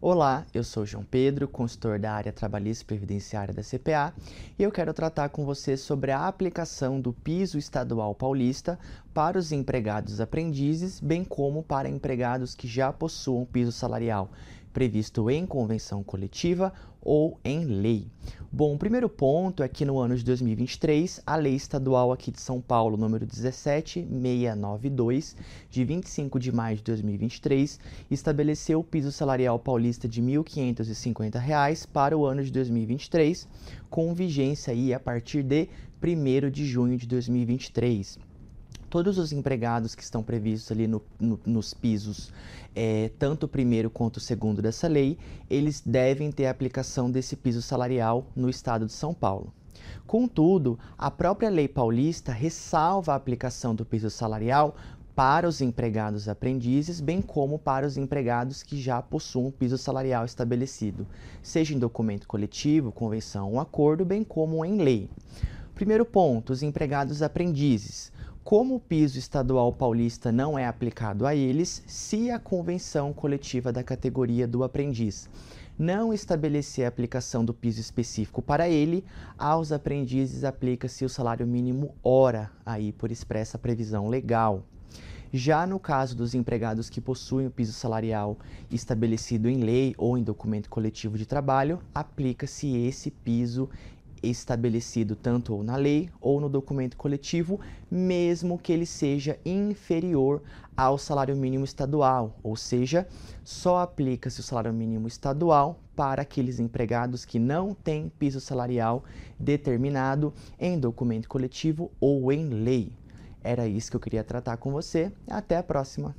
Olá, eu sou João Pedro, consultor da área trabalhista e previdenciária da CPA, e eu quero tratar com você sobre a aplicação do piso estadual paulista para os empregados aprendizes, bem como para empregados que já possuam piso salarial previsto em convenção coletiva ou em lei. Bom, o primeiro ponto é que no ano de 2023, a lei estadual aqui de São Paulo, número 17692, de 25 de maio de 2023, estabeleceu o piso salarial paulista de R$ 1.550 para o ano de 2023, com vigência aí a partir de 1 de junho de 2023 todos os empregados que estão previstos ali no, no, nos pisos, é, tanto o primeiro quanto o segundo dessa lei, eles devem ter a aplicação desse piso salarial no estado de São Paulo. Contudo, a própria lei paulista ressalva a aplicação do piso salarial para os empregados aprendizes, bem como para os empregados que já possuem piso salarial estabelecido, seja em documento coletivo, convenção ou acordo, bem como em lei. Primeiro ponto, os empregados aprendizes como o piso estadual paulista não é aplicado a eles, se a convenção coletiva da categoria do aprendiz não estabelecer a aplicação do piso específico para ele, aos aprendizes aplica-se o salário mínimo hora, aí por expressa previsão legal. Já no caso dos empregados que possuem o piso salarial estabelecido em lei ou em documento coletivo de trabalho, aplica-se esse piso estabelecido tanto na lei ou no documento coletivo, mesmo que ele seja inferior ao salário mínimo estadual, ou seja, só aplica-se o salário mínimo estadual para aqueles empregados que não têm piso salarial determinado em documento coletivo ou em lei. Era isso que eu queria tratar com você. Até a próxima!